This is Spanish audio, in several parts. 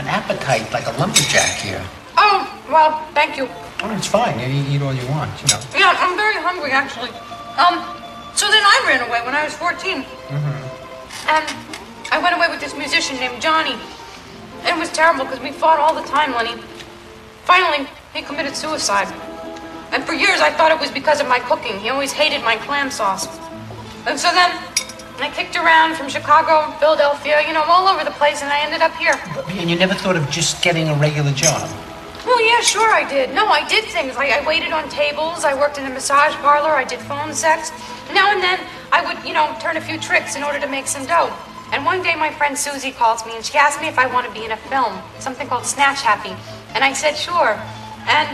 An appetite like a lumberjack here. Oh, well, thank you. Oh, it's fine. You eat, all you want, you know. Yeah, I'm very hungry, actually. Um, so then I ran away when I was 14. And I went away with this musician named Johnny. It was terrible because we fought all the time, Lenny. Finally, he committed suicide. And for years, I thought it was because of my cooking. He always hated my clam sauce. And so then, I kicked around from Chicago, Philadelphia, you know, all over the place, and I ended up here. And you never thought of just getting a regular job? Well, yeah, sure I did. No, I did things. Like I waited on tables, I worked in a massage parlor, I did phone sex. Now and then, I would, you know, turn a few tricks in order to make some dough. And one day, my friend Susie calls me and she asked me if I want to be in a film, something called Snatch Happy. And I said, sure. And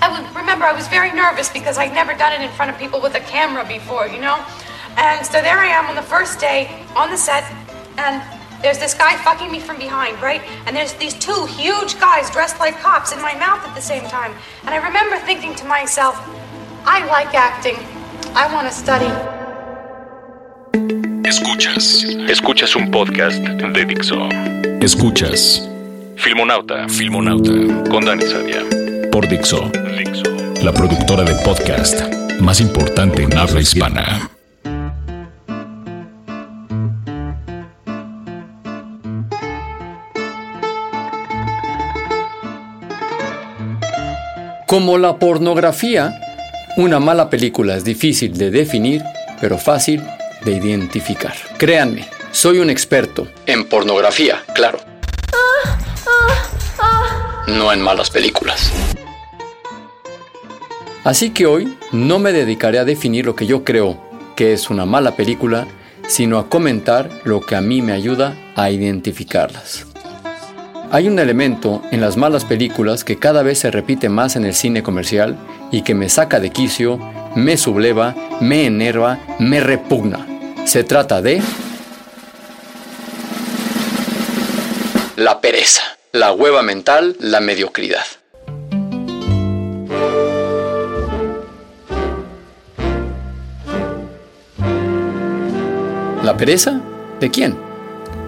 I would remember I was very nervous because I'd never done it in front of people with a camera before, you know? And so there I am on the first day on the set, and there's this guy fucking me from behind, right? And there's these two huge guys dressed like cops in my mouth at the same time. And I remember thinking to myself, I like acting. I want to study. Escuchas. Escuchas un podcast de Dixo. Escuchas. Filmonauta. Filmonauta. Con Dani Sadia. Por Dixo. Dixo. La productora de podcast más importante en habla hispana. Como la pornografía, una mala película es difícil de definir, pero fácil de identificar. Créanme, soy un experto en pornografía, claro. No en malas películas. Así que hoy no me dedicaré a definir lo que yo creo que es una mala película, sino a comentar lo que a mí me ayuda a identificarlas. Hay un elemento en las malas películas que cada vez se repite más en el cine comercial y que me saca de quicio, me subleva, me enerva, me repugna. Se trata de... La pereza, la hueva mental, la mediocridad. ¿La pereza? ¿De quién?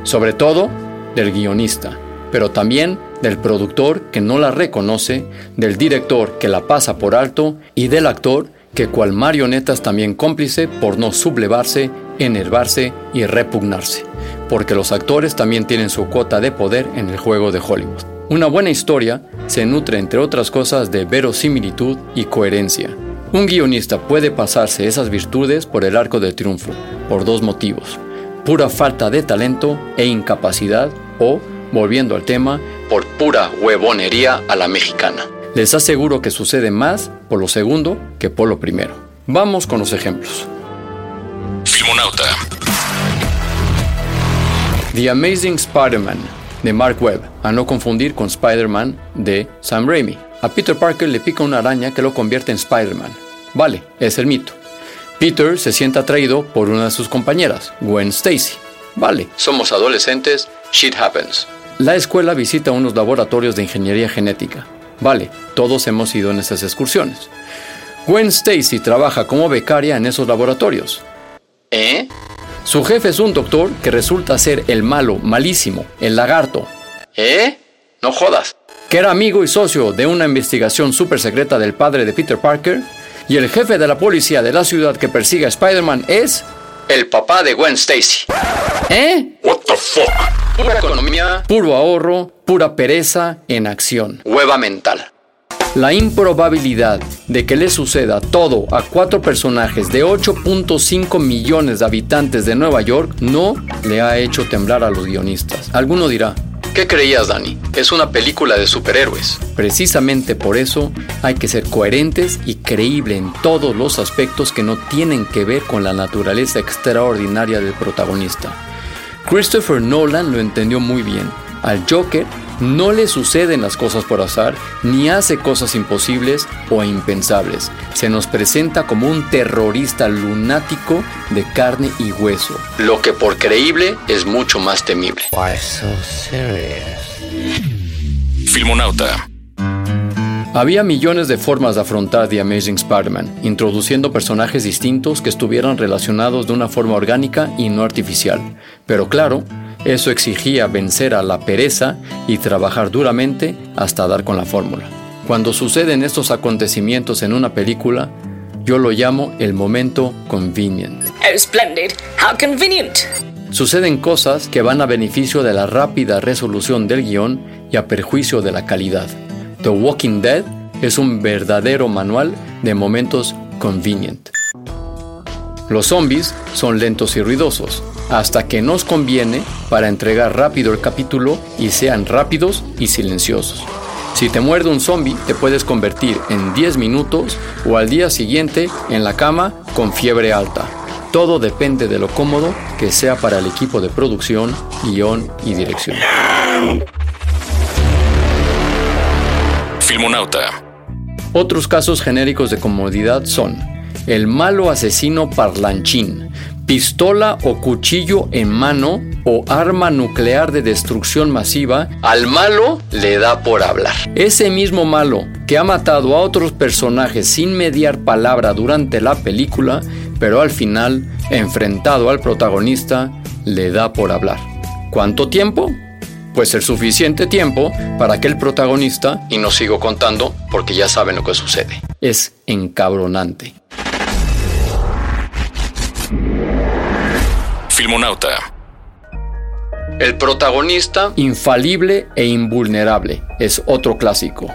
Sobre todo del guionista pero también del productor que no la reconoce, del director que la pasa por alto y del actor que cual marioneta es también cómplice por no sublevarse, enervarse y repugnarse, porque los actores también tienen su cuota de poder en el juego de Hollywood. Una buena historia se nutre entre otras cosas de verosimilitud y coherencia. Un guionista puede pasarse esas virtudes por el arco del triunfo, por dos motivos, pura falta de talento e incapacidad o volviendo al tema, por pura huevonería a la mexicana. Les aseguro que sucede más por lo segundo que por lo primero. Vamos con los ejemplos. Filmonauta. The Amazing Spider-Man de Mark Webb, a no confundir con Spider-Man de Sam Raimi. A Peter Parker le pica una araña que lo convierte en Spider-Man. Vale, es el mito. Peter se siente atraído por una de sus compañeras, Gwen Stacy. Vale, somos adolescentes, shit happens. La escuela visita unos laboratorios de ingeniería genética. Vale, todos hemos ido en esas excursiones. Gwen Stacy trabaja como becaria en esos laboratorios. ¿Eh? Su jefe es un doctor que resulta ser el malo, malísimo, el lagarto. ¿Eh? No jodas. Que era amigo y socio de una investigación súper secreta del padre de Peter Parker. Y el jefe de la policía de la ciudad que persigue a Spider-Man es... El papá de Gwen Stacy. ¿Eh? What the fuck? Pura economía, puro ahorro, pura pereza en acción. Hueva mental. La improbabilidad de que le suceda todo a cuatro personajes de 8.5 millones de habitantes de Nueva York no le ha hecho temblar a los guionistas. Alguno dirá, ¿qué creías Dani? Es una película de superhéroes. Precisamente por eso hay que ser coherentes y creíble en todos los aspectos que no tienen que ver con la naturaleza extraordinaria del protagonista. Christopher Nolan lo entendió muy bien. Al Joker no le suceden las cosas por azar, ni hace cosas imposibles o impensables. Se nos presenta como un terrorista lunático de carne y hueso, lo que por creíble es mucho más temible. Filmonauta. Había millones de formas de afrontar The Amazing Spider-Man, introduciendo personajes distintos que estuvieran relacionados de una forma orgánica y no artificial. Pero claro, eso exigía vencer a la pereza y trabajar duramente hasta dar con la fórmula. Cuando suceden estos acontecimientos en una película, yo lo llamo el momento convenient. Oh, splendid. How convenient. Suceden cosas que van a beneficio de la rápida resolución del guion y a perjuicio de la calidad. The Walking Dead es un verdadero manual de momentos convenient. Los zombies son lentos y ruidosos, hasta que nos conviene para entregar rápido el capítulo y sean rápidos y silenciosos. Si te muerde un zombie, te puedes convertir en 10 minutos o al día siguiente en la cama con fiebre alta. Todo depende de lo cómodo que sea para el equipo de producción, guion y dirección. Filmonauta. Otros casos genéricos de comodidad son el malo asesino parlanchín, pistola o cuchillo en mano o arma nuclear de destrucción masiva, al malo le da por hablar. Ese mismo malo que ha matado a otros personajes sin mediar palabra durante la película, pero al final, enfrentado al protagonista, le da por hablar. ¿Cuánto tiempo? Pues el suficiente tiempo para que el protagonista, y no sigo contando porque ya saben lo que sucede, es encabronante. Filmonauta. El protagonista infalible e invulnerable es otro clásico.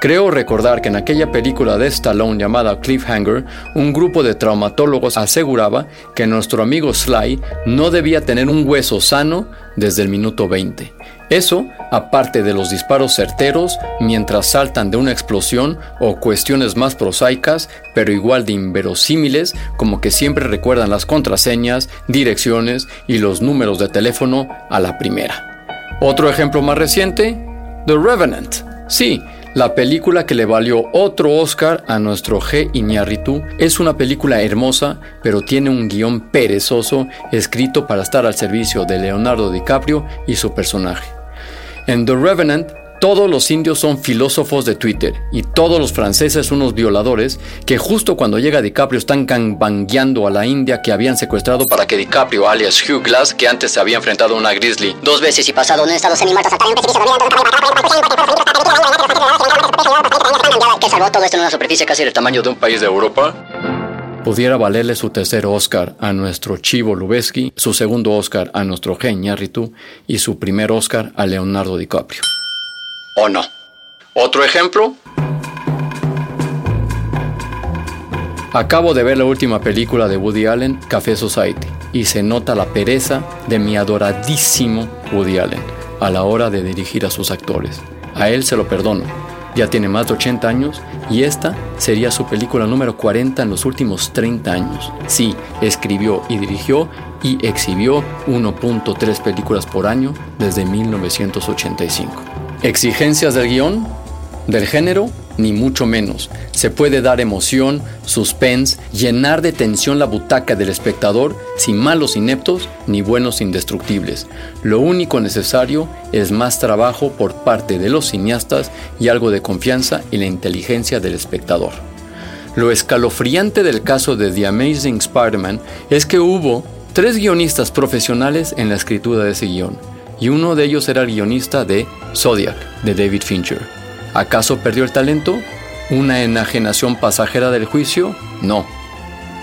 Creo recordar que en aquella película de Stallone llamada Cliffhanger, un grupo de traumatólogos aseguraba que nuestro amigo Sly no debía tener un hueso sano desde el minuto 20. Eso, aparte de los disparos certeros mientras saltan de una explosión o cuestiones más prosaicas, pero igual de inverosímiles, como que siempre recuerdan las contraseñas, direcciones y los números de teléfono a la primera. Otro ejemplo más reciente, The Revenant. Sí, la película que le valió otro Oscar a nuestro G. Iñárritu es una película hermosa, pero tiene un guion perezoso escrito para estar al servicio de Leonardo DiCaprio y su personaje. En The Revenant, todos los indios son filósofos de Twitter y todos los franceses unos violadores que justo cuando llega DiCaprio están cambangueando a la india que habían secuestrado para que DiCaprio, alias Hugh Glass, que antes se había enfrentado a una grizzly dos veces y pasado un estado que salvó todo esto en una superficie casi del tamaño de un país de Europa, pudiera valerle su tercer Oscar a nuestro Chivo Lubeski, su segundo Oscar a nuestro Gen Yarritu y su primer Oscar a Leonardo DiCaprio. ¿O no? ¿Otro ejemplo? Acabo de ver la última película de Woody Allen, Café Society, y se nota la pereza de mi adoradísimo Woody Allen a la hora de dirigir a sus actores. A él se lo perdono, ya tiene más de 80 años y esta sería su película número 40 en los últimos 30 años. Sí, escribió y dirigió y exhibió 1.3 películas por año desde 1985. ¿Exigencias del guion? ¿Del género? Ni mucho menos. Se puede dar emoción, suspense, llenar de tensión la butaca del espectador sin malos ineptos ni buenos indestructibles. Lo único necesario es más trabajo por parte de los cineastas y algo de confianza en la inteligencia del espectador. Lo escalofriante del caso de The Amazing Spider-Man es que hubo tres guionistas profesionales en la escritura de ese guion, y uno de ellos era el guionista de Zodiac, de David Fincher. ¿Acaso perdió el talento? ¿Una enajenación pasajera del juicio? No.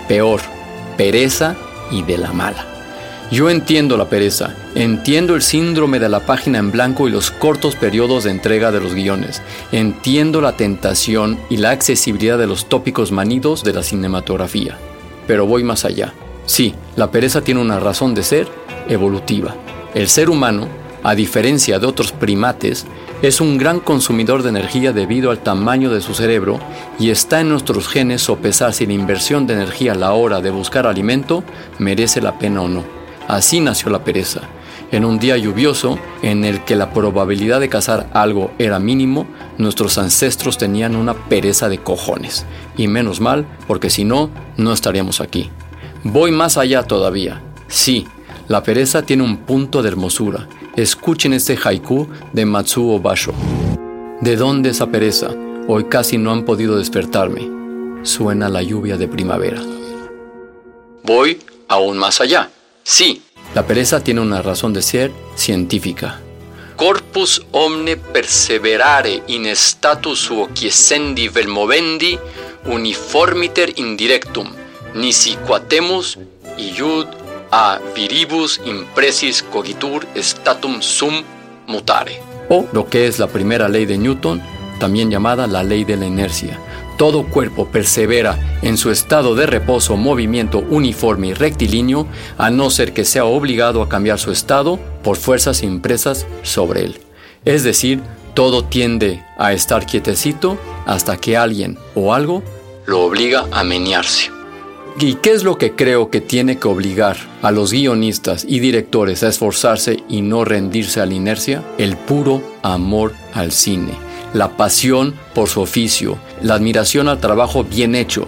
Peor, pereza y de la mala. Yo entiendo la pereza, entiendo el síndrome de la página en blanco y los cortos periodos de entrega de los guiones, entiendo la tentación y la accesibilidad de los tópicos manidos de la cinematografía. Pero voy más allá. Sí, la pereza tiene una razón de ser evolutiva. El ser humano, a diferencia de otros primates, es un gran consumidor de energía debido al tamaño de su cerebro y está en nuestros genes sopesar si la inversión de energía a la hora de buscar alimento merece la pena o no. Así nació la pereza. En un día lluvioso, en el que la probabilidad de cazar algo era mínimo, nuestros ancestros tenían una pereza de cojones. Y menos mal, porque si no, no estaríamos aquí. Voy más allá todavía. Sí, la pereza tiene un punto de hermosura. Escuchen este haiku de Matsuo Basho. ¿De dónde esa pereza? Hoy casi no han podido despertarme. Suena la lluvia de primavera. Voy aún más allá. Sí, la pereza tiene una razón de ser científica. Corpus omne perseverare in status suo quiescendi vel movendi uniformiter indirectum, nisi quatemus iud a viribus impresis cogitur statum sum mutare. O lo que es la primera ley de Newton, también llamada la ley de la inercia. Todo cuerpo persevera en su estado de reposo, movimiento uniforme y rectilíneo, a no ser que sea obligado a cambiar su estado por fuerzas impresas sobre él. Es decir, todo tiende a estar quietecito hasta que alguien o algo lo obliga a menearse. ¿Y qué es lo que creo que tiene que obligar a los guionistas y directores a esforzarse y no rendirse a la inercia? El puro amor al cine, la pasión por su oficio, la admiración al trabajo bien hecho.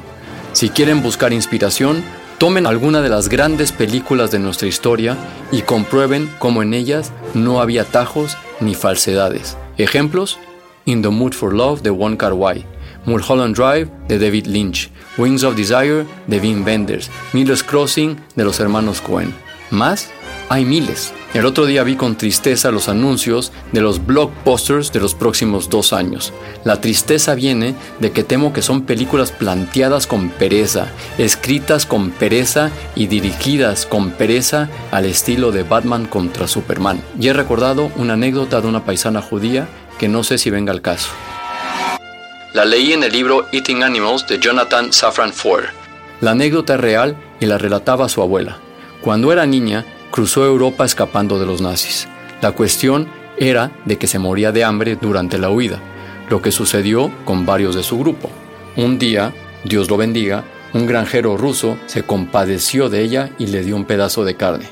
Si quieren buscar inspiración, tomen alguna de las grandes películas de nuestra historia y comprueben cómo en ellas no había tajos ni falsedades. Ejemplos: In the Mood for Love de Wong Kar Wai, Mulholland Drive de David Lynch, Wings of Desire de Wim Wenders, Miller's Crossing de los hermanos Cohen. ¿Más? Hay miles. El otro día vi con tristeza los anuncios de los blockbusters de los próximos dos años. La tristeza viene de que temo que son películas planteadas con pereza, escritas con pereza y dirigidas con pereza al estilo de Batman contra Superman. Y he recordado una anécdota de una paisana judía que no sé si venga al caso. La leí en el libro Eating Animals de Jonathan Safran Foer. La anécdota es real y la relataba su abuela. Cuando era niña, cruzó Europa escapando de los nazis. La cuestión era de que se moría de hambre durante la huida, lo que sucedió con varios de su grupo. Un día, Dios lo bendiga, un granjero ruso se compadeció de ella y le dio un pedazo de carne.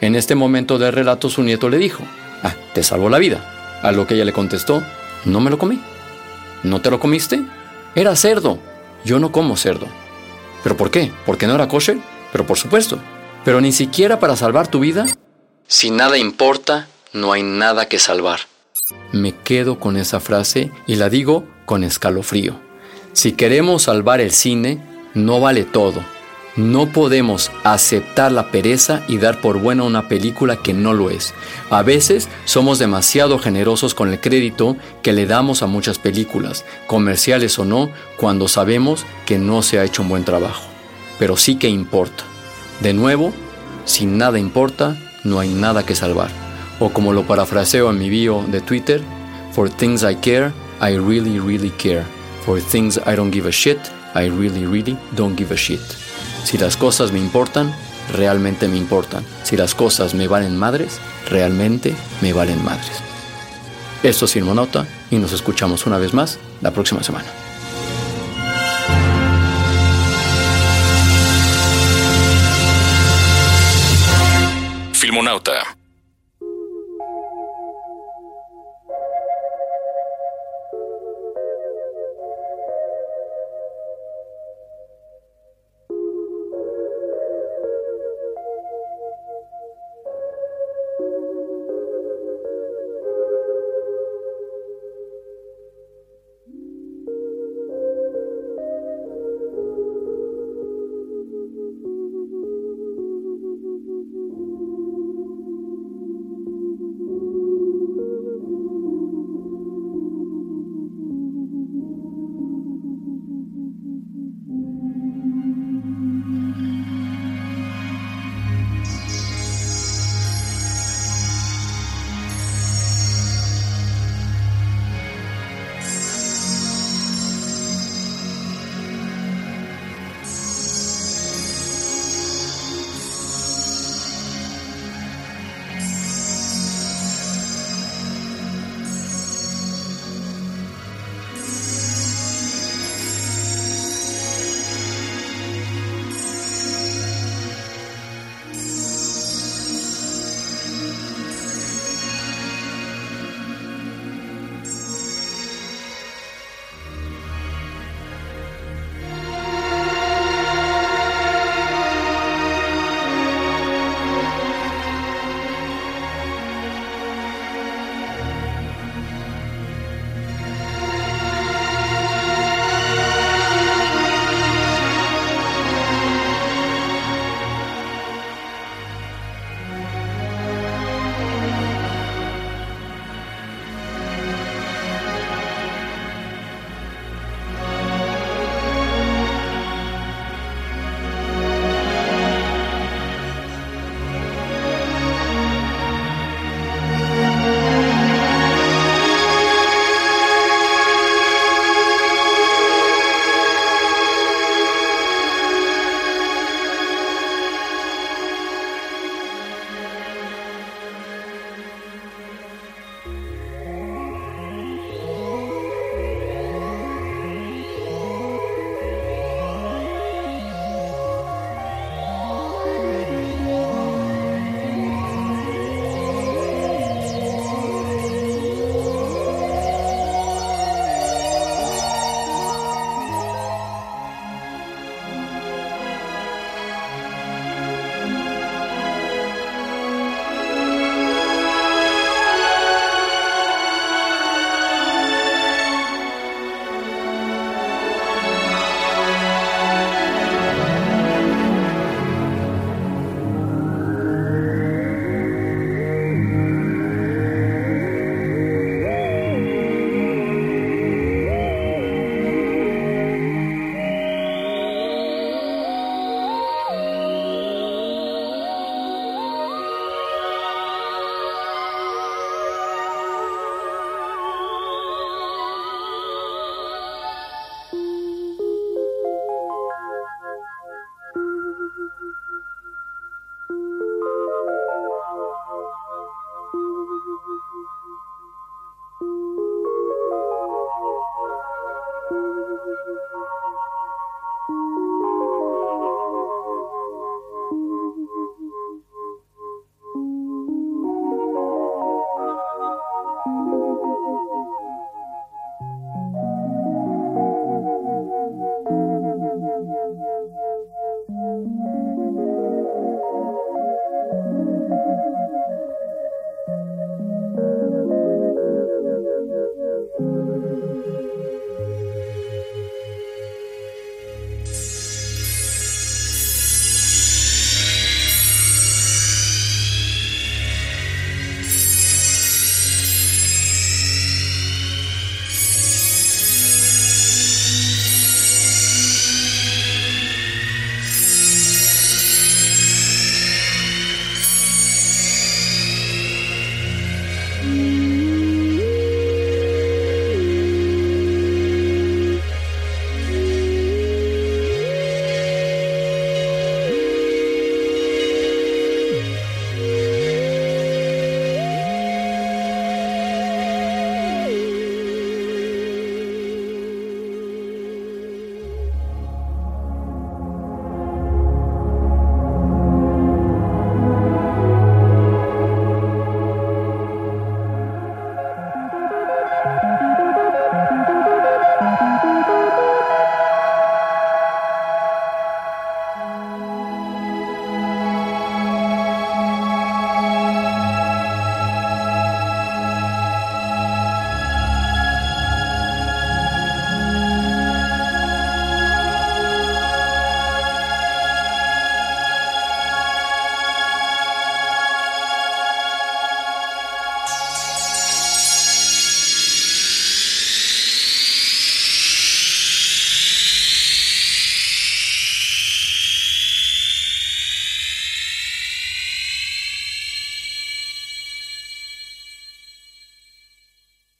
En este momento del relato su nieto le dijo, ah, te salvó la vida. A lo que ella le contestó, no me lo comí. ¿No te lo comiste? Era cerdo. Yo no como cerdo. ¿Pero por qué? ¿Porque no era kosher? Pero por supuesto. Pero ni siquiera para salvar tu vida. Si nada importa, no hay nada que salvar. Me quedo con esa frase y la digo con escalofrío. Si queremos salvar el cine, no vale todo no podemos aceptar la pereza y dar por buena una película que no lo es. A veces somos demasiado generosos con el crédito que le damos a muchas películas, comerciales o no, cuando sabemos que no se ha hecho un buen trabajo. Pero sí que importa. De nuevo, si nada importa, no hay nada que salvar. O como lo parafraseo en mi bio de Twitter, For things I care, I really, really care. For things I don't give a shit, I really, really don't give a shit. Si las cosas me importan, realmente me importan. Si las cosas me valen madres, realmente me valen madres. Esto es Firmonauta y nos escuchamos una vez más la próxima semana. Filmonauta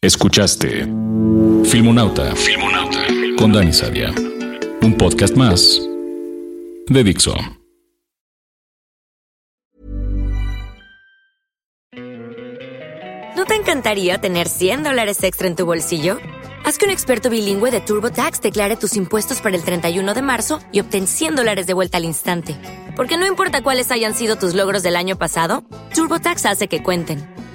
Escuchaste Filmonauta, Filmonauta con Dani Sadia. Un podcast más de Dixo. ¿No te encantaría tener 100 dólares extra en tu bolsillo? Haz que un experto bilingüe de TurboTax declare tus impuestos para el 31 de marzo y obtén 100 dólares de vuelta al instante. Porque no importa cuáles hayan sido tus logros del año pasado, TurboTax hace que cuenten